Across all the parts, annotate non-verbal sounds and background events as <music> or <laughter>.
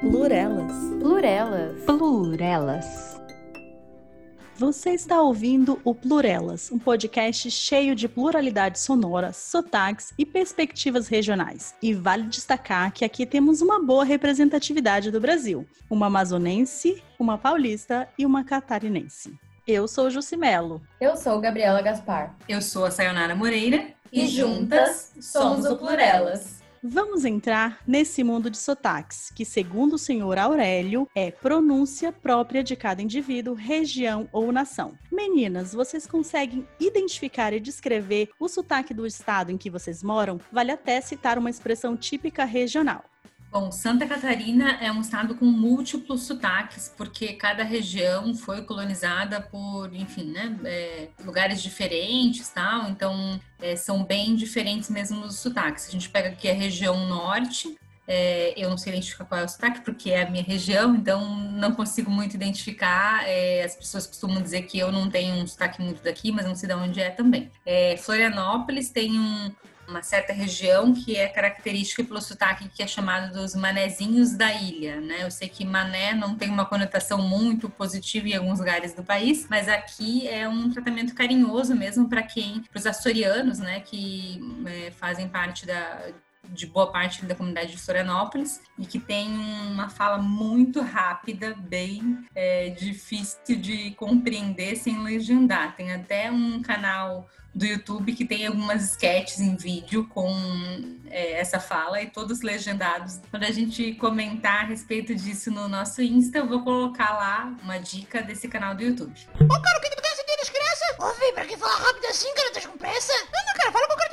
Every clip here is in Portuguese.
Plurelas. Plurelas. Plurelas. Você está ouvindo o Plurelas, um podcast cheio de pluralidade sonora, sotaques e perspectivas regionais. E vale destacar que aqui temos uma boa representatividade do Brasil: uma amazonense, uma paulista e uma catarinense. Eu sou Jucimelo. Eu sou Gabriela Gaspar. Eu sou a Sayonara Moreira. E juntas somos o Plurelas. Vamos entrar nesse mundo de sotaques, que, segundo o senhor Aurélio, é pronúncia própria de cada indivíduo, região ou nação. Meninas, vocês conseguem identificar e descrever o sotaque do estado em que vocês moram? Vale até citar uma expressão típica regional. Bom, Santa Catarina é um estado com múltiplos sotaques, porque cada região foi colonizada por, enfim, né, é, lugares diferentes, tal. Então, é, são bem diferentes mesmo os sotaques. A gente pega aqui a região norte, é, eu não sei identificar qual é o sotaque, porque é a minha região, então não consigo muito identificar. É, as pessoas costumam dizer que eu não tenho um sotaque muito daqui, mas não sei de onde é também. É, Florianópolis tem um, uma certa região que é característica pelo sotaque que é chamado dos manezinhos da ilha, né? Eu sei que mané não tem uma conotação muito positiva em alguns lugares do país, mas aqui é um tratamento carinhoso mesmo para quem, para os açorianos, né, que é, fazem parte da de boa parte da comunidade de Florianópolis e que tem uma fala muito rápida, bem é, difícil de compreender sem legendar. Tem até um canal do YouTube que tem algumas sketches em vídeo com é, essa fala e todos legendados. Quando a gente comentar a respeito disso no nosso Insta, eu vou colocar lá uma dica desse canal do YouTube. Ô, cara, o que, tu quer sentir desgraça? Ô, véi, pra que falar rápido assim, cara? Tá com pressa? Não, não, cara, fala que eu quero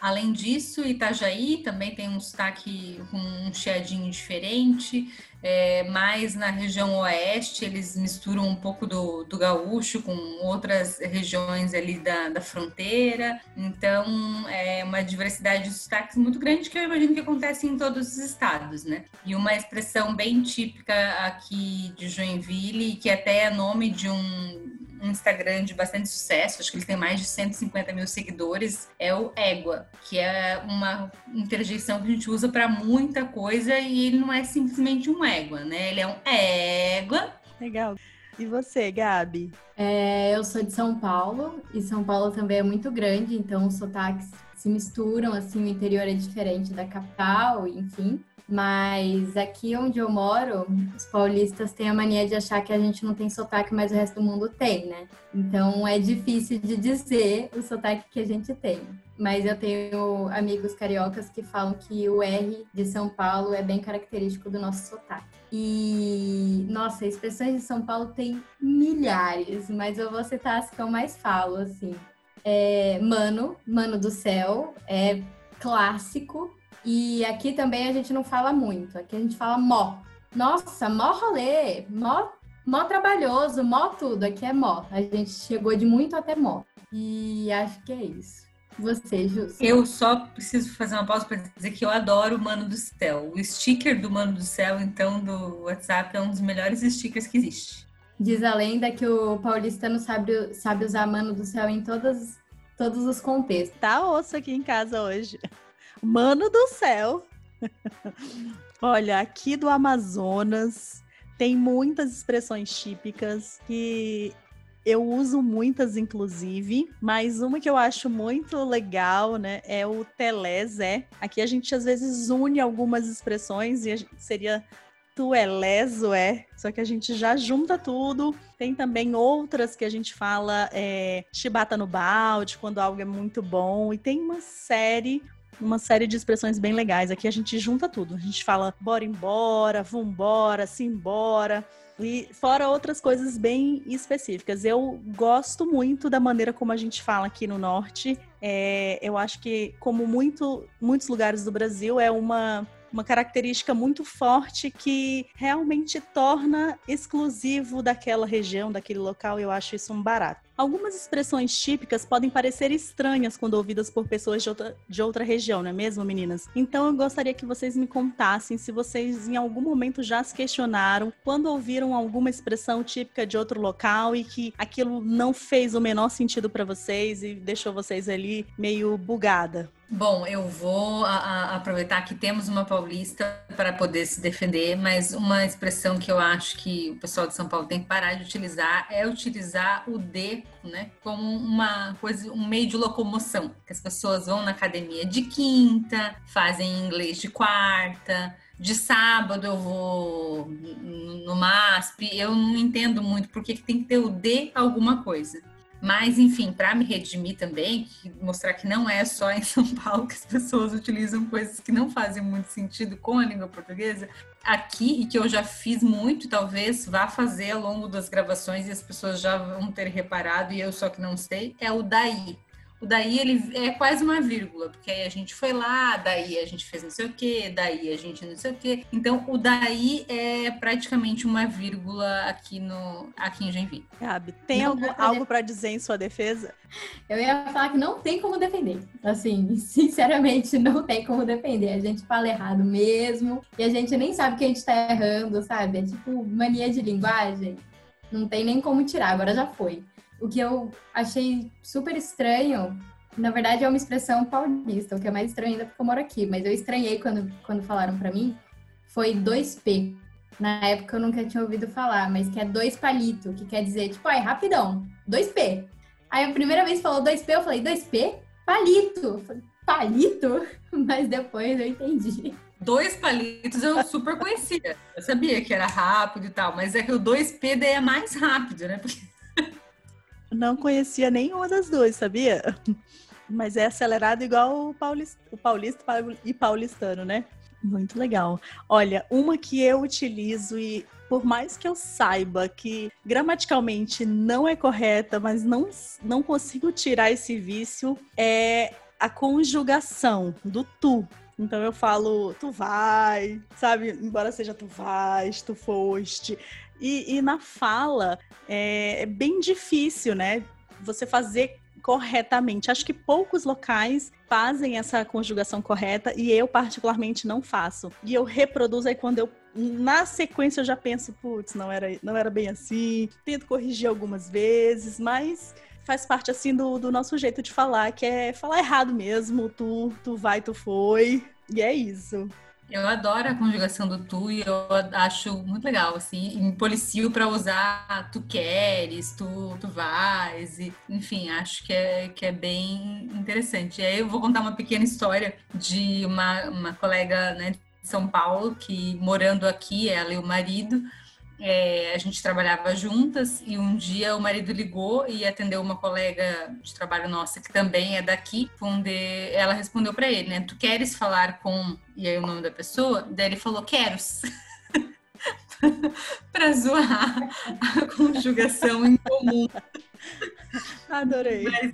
Além disso, Itajaí também tem um sotaque com um chiadinho diferente. É, mais na região oeste, eles misturam um pouco do, do gaúcho com outras regiões ali da, da fronteira. Então, é uma diversidade de sotaques muito grande que eu imagino que acontece em todos os estados, né? E uma expressão bem típica aqui de Joinville, que até é nome de um um Instagram de bastante sucesso, acho que ele tem mais de 150 mil seguidores, é o Égua, que é uma interjeição que a gente usa para muita coisa e ele não é simplesmente um égua, né? Ele é um égua. Legal. E você, Gabi? É, eu sou de São Paulo e São Paulo também é muito grande, então os sotaques se misturam, assim, o interior é diferente da capital, enfim. Mas aqui onde eu moro, os paulistas têm a mania de achar que a gente não tem sotaque, mas o resto do mundo tem, né? Então é difícil de dizer o sotaque que a gente tem. Mas eu tenho amigos cariocas que falam que o R de São Paulo é bem característico do nosso sotaque. E, nossa, expressões de São Paulo tem milhares, mas eu vou citar as que eu mais falo, assim. É, mano, mano do céu, é clássico. E aqui também a gente não fala muito, aqui a gente fala mó. Nossa, mó rolê, mó, mó trabalhoso, mó tudo, aqui é mó. A gente chegou de muito até mó. E acho que é isso. Você, Jus. Eu só preciso fazer uma pausa para dizer que eu adoro o Mano do Céu. O sticker do Mano do Céu, então, do WhatsApp, é um dos melhores stickers que existe. Diz a lenda que o paulistano sabe, sabe usar Mano do Céu em todas, todos os contextos. Tá osso aqui em casa hoje. Mano do céu. Olha, aqui do Amazonas tem muitas expressões típicas que eu uso muitas, inclusive, mas uma que eu acho muito legal, né, é o telezé. Aqui a gente às vezes une algumas expressões e seria tu é leso, é. Só que a gente já junta tudo. Tem também outras que a gente fala é, chibata no balde, quando algo é muito bom. E tem uma série uma série de expressões bem legais. Aqui a gente junta tudo. A gente fala bora embora, vambora, simbora. E fora outras coisas bem específicas. Eu gosto muito da maneira como a gente fala aqui no norte. É, eu acho que, como muito, muitos lugares do Brasil, é uma uma característica muito forte que realmente torna exclusivo daquela região, daquele local, eu acho isso um barato. Algumas expressões típicas podem parecer estranhas quando ouvidas por pessoas de outra, de outra região, não é mesmo, meninas? Então eu gostaria que vocês me contassem se vocês em algum momento já se questionaram quando ouviram alguma expressão típica de outro local e que aquilo não fez o menor sentido para vocês e deixou vocês ali meio bugada. Bom, eu vou a, a, aproveitar que temos uma paulista para poder se defender, mas uma expressão que eu acho que o pessoal de São Paulo tem que parar de utilizar é utilizar o D, né, como uma coisa, um meio de locomoção. Que as pessoas vão na academia de quinta, fazem inglês de quarta, de sábado eu vou no MASP, eu não entendo muito porque tem que ter o D alguma coisa. Mas, enfim, para me redimir também, mostrar que não é só em São Paulo que as pessoas utilizam coisas que não fazem muito sentido com a língua portuguesa, aqui, e que eu já fiz muito, talvez vá fazer ao longo das gravações e as pessoas já vão ter reparado, e eu só que não sei, é o daí. Daí ele é quase uma vírgula, porque aí a gente foi lá, daí a gente fez não sei o que, daí a gente não sei o que. Então o daí é praticamente uma vírgula aqui no aqui em Joinville. Gabi, tem não, algo, algo para dizer em sua defesa? Eu ia falar que não tem como defender. Assim, <laughs> sinceramente, não tem como defender. A gente fala errado mesmo e a gente nem sabe que a gente tá errando, sabe? É tipo mania de linguagem. Não tem nem como tirar, agora já foi. O que eu achei super estranho, na verdade é uma expressão paulista, o que é mais estranho ainda porque eu moro aqui, mas eu estranhei quando, quando falaram para mim, foi 2P. Na época eu nunca tinha ouvido falar, mas que é dois palito, que quer dizer, tipo, ai, rapidão, 2P. Aí a primeira vez falou 2P, eu falei, 2P? Palito! Falei, palito? <laughs> Mas depois eu entendi. Dois palitos eu super conhecia. Eu sabia que era rápido e tal, mas é que o 2P daí é mais rápido, né? Porque não conhecia nenhuma das duas, sabia? Mas é acelerado igual o paulista, o paulista e paulistano, né? Muito legal. Olha, uma que eu utilizo e por mais que eu saiba que gramaticalmente não é correta, mas não, não consigo tirar esse vício, é a conjugação do tu. Então eu falo, tu vai, sabe? Embora seja tu vais, tu foste. E, e na fala é, é bem difícil, né? Você fazer corretamente. Acho que poucos locais fazem essa conjugação correta e eu particularmente não faço. E eu reproduzo aí quando eu na sequência eu já penso, putz, não era não era bem assim. Tento corrigir algumas vezes, mas faz parte assim do, do nosso jeito de falar, que é falar errado mesmo, tu tu vai, tu foi. E é isso. Eu adoro a conjugação do tu e eu acho muito legal, assim, me policio para usar tu queres, tu, tu vais, e, enfim, acho que é, que é bem interessante. E aí eu vou contar uma pequena história de uma, uma colega né, de São Paulo que, morando aqui, ela e o marido, é, a gente trabalhava juntas e um dia o marido ligou e atendeu uma colega de trabalho nossa que também é daqui, onde ela respondeu para ele, né? Tu queres falar com e aí o nome da pessoa? Daí ele falou quero. <laughs> para zoar a conjugação em comum. Adorei. Mas,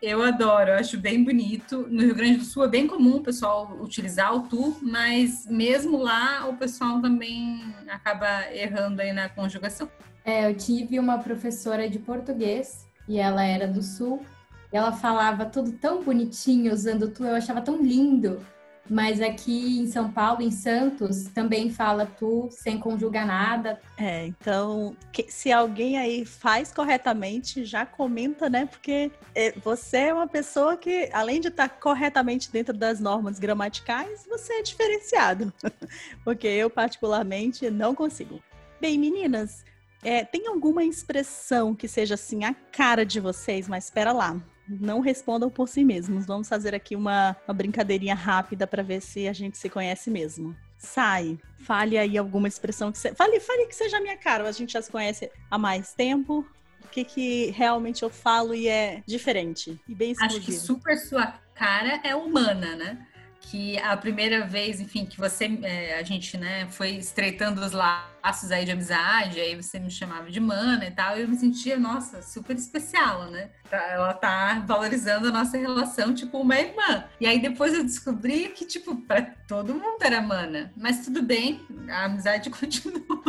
eu adoro, eu acho bem bonito. No Rio Grande do Sul é bem comum o pessoal utilizar o tu, mas mesmo lá o pessoal também acaba errando aí na conjugação. É, eu tive uma professora de português e ela era do Sul. E ela falava tudo tão bonitinho usando tu, eu achava tão lindo mas aqui em São Paulo, em Santos, também fala tu sem conjugar nada. É, então, que, se alguém aí faz corretamente, já comenta, né? Porque é, você é uma pessoa que, além de estar corretamente dentro das normas gramaticais, você é diferenciado. <laughs> Porque eu, particularmente, não consigo. Bem, meninas, é, tem alguma expressão que seja assim a cara de vocês? Mas espera lá não respondam por si mesmos. Vamos fazer aqui uma, uma brincadeirinha rápida para ver se a gente se conhece mesmo. Sai, fale aí alguma expressão que você. Fale, fale que seja a minha cara. A gente já se conhece há mais tempo. O que, que realmente eu falo e é diferente e bem exclusivo. Acho que super sua cara é humana, né? Que a primeira vez, enfim, que você, é, a gente, né, foi estreitando os laços aí de amizade, aí você me chamava de mana e tal, e eu me sentia, nossa, super especial, né? Tá, ela tá valorizando a nossa relação, tipo, uma irmã. E aí depois eu descobri que, tipo, para todo mundo era mana. Mas tudo bem, a amizade <laughs> continua.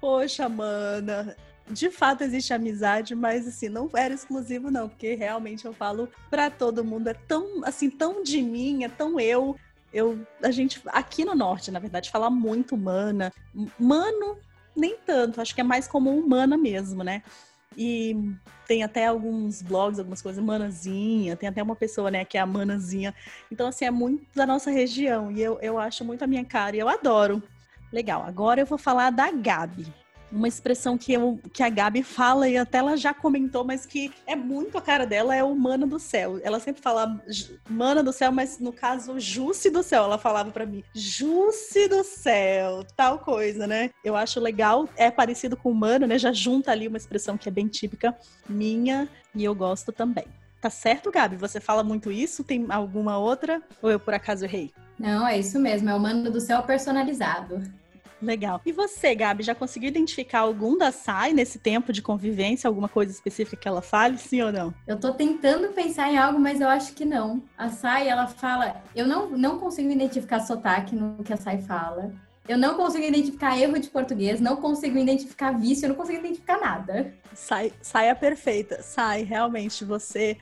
Poxa, mana, de fato existe amizade, mas assim, não era exclusivo não, porque realmente eu falo para todo mundo, é tão assim, tão de mim, é tão eu. Eu a gente aqui no norte, na verdade, fala muito humana. Mano, nem tanto, acho que é mais como humana mesmo, né? E tem até alguns blogs, algumas coisas, Manazinha, tem até uma pessoa, né, que é a Manazinha. Então, assim, é muito da nossa região e eu, eu acho muito a minha cara e eu adoro. Legal, agora eu vou falar da Gabi uma expressão que, eu, que a Gabi fala e até ela já comentou, mas que é muito a cara dela, é o mana do céu. Ela sempre fala mana do céu, mas no caso, Jusce do céu. Ela falava para mim, Jusce do céu, tal coisa, né? Eu acho legal, é parecido com mana, né? Já junta ali uma expressão que é bem típica minha e eu gosto também. Tá certo, Gabi? Você fala muito isso? Tem alguma outra? Ou eu por acaso errei? Não, é isso mesmo, é o mano do céu personalizado. Legal. E você, Gabi, já conseguiu identificar algum da Sai nesse tempo de convivência? Alguma coisa específica que ela fale, sim ou não? Eu tô tentando pensar em algo, mas eu acho que não. A Sai, ela fala. Eu não, não consigo identificar sotaque no que a Sai fala. Eu não consigo identificar erro de português, não consigo identificar vício, eu não consigo identificar nada. Sai, saia perfeita. Sai, realmente, você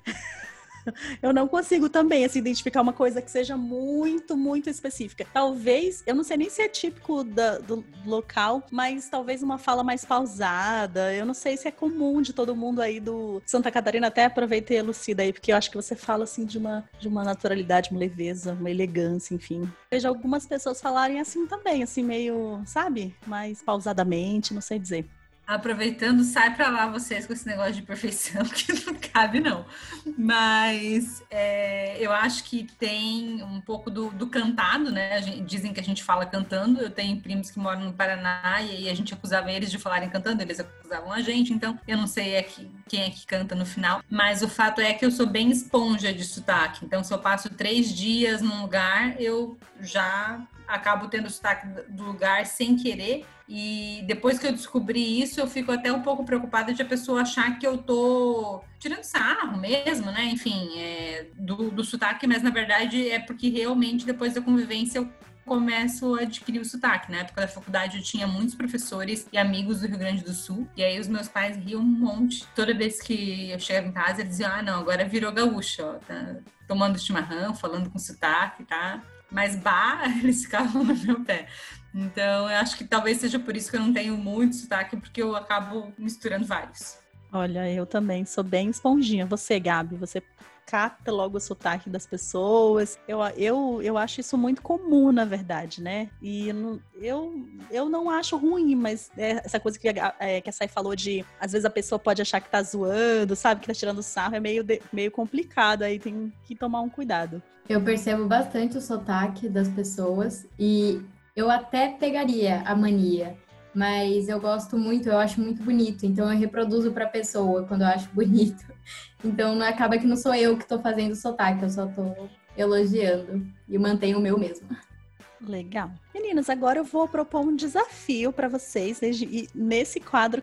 <laughs> eu não consigo também assim, identificar uma coisa que seja muito, muito específica. Talvez, eu não sei nem se é típico da, do local, mas talvez uma fala mais pausada. Eu não sei se é comum de todo mundo aí do Santa Catarina. Até aproveitei a Lucida aí, porque eu acho que você fala assim de uma, de uma naturalidade, uma leveza, uma elegância, enfim. Vejo algumas pessoas falarem assim também, assim, meio, sabe? Mais pausadamente, não sei dizer. Aproveitando, sai para lá vocês com esse negócio de perfeição, <laughs> que não cabe, não. Mas é, eu acho que tem um pouco do, do cantado, né? Gente, dizem que a gente fala cantando. Eu tenho primos que moram no Paraná e aí a gente acusava eles de falarem cantando, eles acusavam a gente. Então, eu não sei é que, quem é que canta no final. Mas o fato é que eu sou bem esponja de sotaque. Então, se eu passo três dias num lugar, eu já acabo tendo sotaque do lugar sem querer. E depois que eu descobri isso, eu fico até um pouco preocupada de a pessoa achar que eu tô tirando sarro mesmo, né? Enfim, é, do, do sotaque, mas na verdade é porque realmente depois da convivência eu começo a adquirir o sotaque. Na época da faculdade eu tinha muitos professores e amigos do Rio Grande do Sul, e aí os meus pais riam um monte. Toda vez que eu chegava em casa, eles diziam: ah, não, agora virou gaúcho, ó, tá tomando chimarrão, falando com sotaque, tá? Mas bah, <laughs> eles ficavam no meu pé. Então, eu acho que talvez seja por isso que eu não tenho muito sotaque, porque eu acabo misturando vários. Olha, eu também sou bem esponjinha. Você, Gabi, você capta logo o sotaque das pessoas. Eu, eu, eu acho isso muito comum, na verdade, né? E eu, eu não acho ruim, mas é essa coisa que a, é, que a Sai falou de às vezes a pessoa pode achar que tá zoando, sabe? Que tá tirando sarro, é meio, de, meio complicado, aí tem que tomar um cuidado. Eu percebo bastante o sotaque das pessoas e eu até pegaria a mania mas eu gosto muito, eu acho muito bonito, então eu reproduzo para a pessoa quando eu acho <laughs> bonito. Então acaba que não sou eu que estou fazendo o sotaque, eu só estou elogiando e mantenho o meu mesmo. Legal. Meninas, agora eu vou propor um desafio para vocês nesse quadro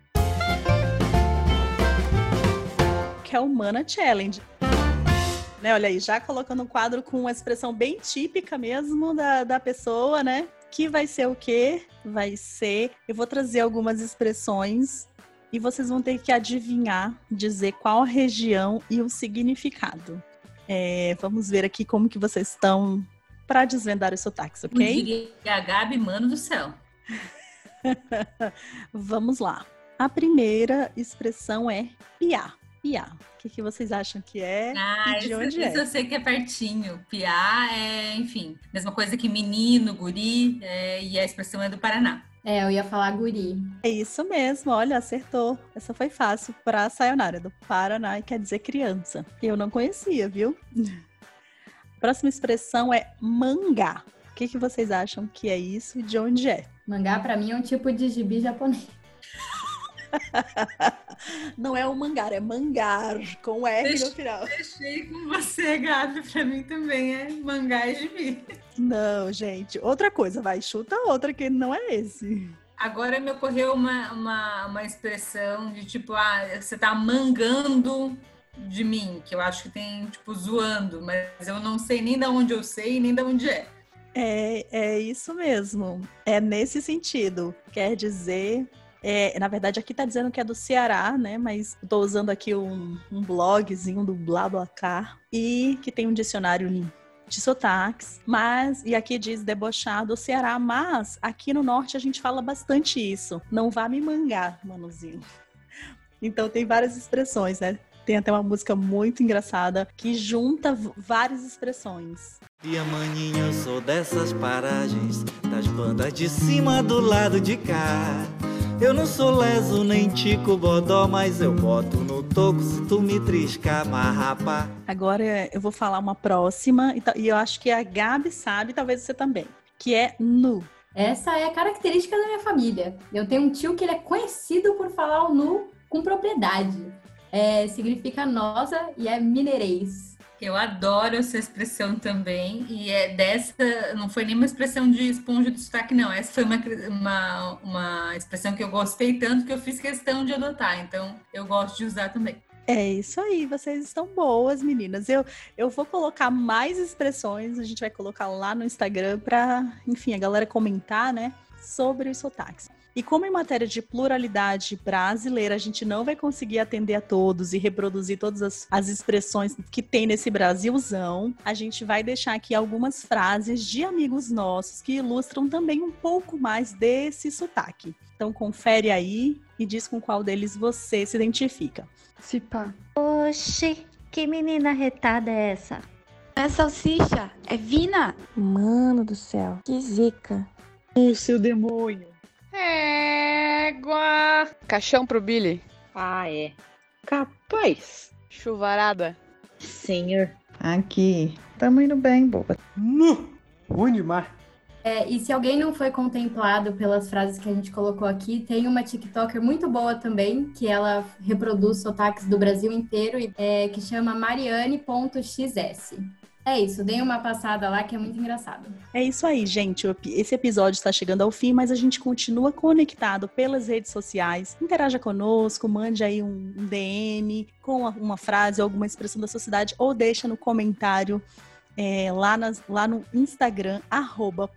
que é o Mana Challenge. Né, olha aí, já colocando um quadro com uma expressão bem típica mesmo da, da pessoa, né? Que vai ser o quê? Vai ser. Eu vou trazer algumas expressões e vocês vão ter que adivinhar, dizer qual região e o significado. É, vamos ver aqui como que vocês estão para desvendar os sotaques, ok? A Gabi, mano do céu. <laughs> vamos lá. A primeira expressão é piar. Piar. O que, que vocês acham que é ah, e de onde é? eu sei que é pertinho. Piar é, enfim, mesma coisa que menino, guri, é, e a expressão é do Paraná. É, eu ia falar guri. É isso mesmo, olha, acertou. Essa foi fácil para a Sayonara, do Paraná, e quer dizer criança. Eu não conhecia, viu? <laughs> Próxima expressão é mangá. O que, que vocês acham que é isso e de onde é? Mangá, para mim, é um tipo de gibi japonês. <laughs> Não é um mangar, é mangar, com R Deixe, no final. Deixei com você, Gabi. Pra mim também é mangá e gibi. Não, gente. Outra coisa, vai, chuta outra que não é esse. Agora me ocorreu uma, uma, uma expressão de tipo, ah, você tá mangando de mim, que eu acho que tem, tipo, zoando, mas eu não sei nem de onde eu sei, nem de onde é. É, é isso mesmo. É nesse sentido. Quer dizer é, na verdade, aqui tá dizendo que é do Ceará, né? Mas estou usando aqui um, um blogzinho do BlaBlaCar e que tem um dicionário de sotaques, mas, e aqui diz debochar do Ceará, mas aqui no norte a gente fala bastante isso. Não vá me mangar, manuzinho. Então tem várias expressões, né? Tem até uma música muito engraçada que junta várias expressões. E a maninha, eu sou dessas paragens, das bandas de cima do lado de cá. Eu não sou leso nem tico bodó, mas eu boto no toco se tu me triscar, marrapa. Agora eu vou falar uma próxima, e eu acho que a Gabi sabe, talvez você também, que é nu. Essa é a característica da minha família. Eu tenho um tio que ele é conhecido por falar o nu com propriedade. É, significa nossa e é mineirês. Eu adoro essa expressão também, e é dessa, não foi nenhuma expressão de esponja do sotaque, não. Essa foi uma, uma, uma expressão que eu gostei tanto que eu fiz questão de adotar, então eu gosto de usar também. É isso aí, vocês estão boas, meninas. Eu, eu vou colocar mais expressões, a gente vai colocar lá no Instagram para, enfim, a galera comentar, né, sobre os sotaques. E como em matéria de pluralidade brasileira, a gente não vai conseguir atender a todos e reproduzir todas as, as expressões que tem nesse Brasilzão, a gente vai deixar aqui algumas frases de amigos nossos que ilustram também um pouco mais desse sotaque. Então confere aí e diz com qual deles você se identifica. Se pá. Oxi, que menina retada é essa? É salsicha, é vina. Mano do céu, que zica. O seu demônio. Égua! Caixão pro Billy. Ah, é. Capaz. Chuvarada. Senhor. Aqui. Tamo indo bem, boba. Nu! Ruim demais. É, e se alguém não foi contemplado pelas frases que a gente colocou aqui, tem uma TikToker muito boa também, que ela reproduz sotaques do Brasil inteiro, é, que chama Mariane.xs. É isso, dei uma passada lá que é muito engraçado. É isso aí, gente. Esse episódio está chegando ao fim, mas a gente continua conectado pelas redes sociais. Interaja conosco, mande aí um DM com uma frase, alguma expressão da sociedade, ou deixa no comentário é, lá, nas, lá no Instagram,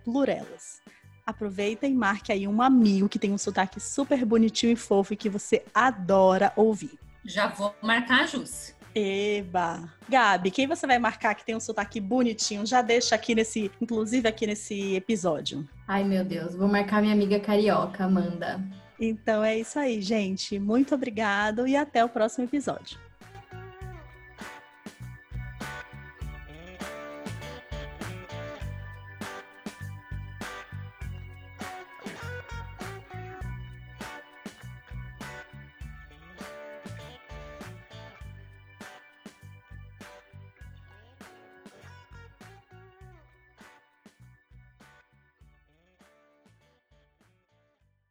plurelas. Aproveita e marque aí um amigo que tem um sotaque super bonitinho e fofo e que você adora ouvir. Já vou marcar a Jússia. Eba! Gabi, quem você vai marcar que tem um sotaque bonitinho? Já deixa aqui nesse, inclusive aqui nesse episódio. Ai, meu Deus, vou marcar minha amiga carioca, Amanda. Então é isso aí, gente. Muito obrigado e até o próximo episódio.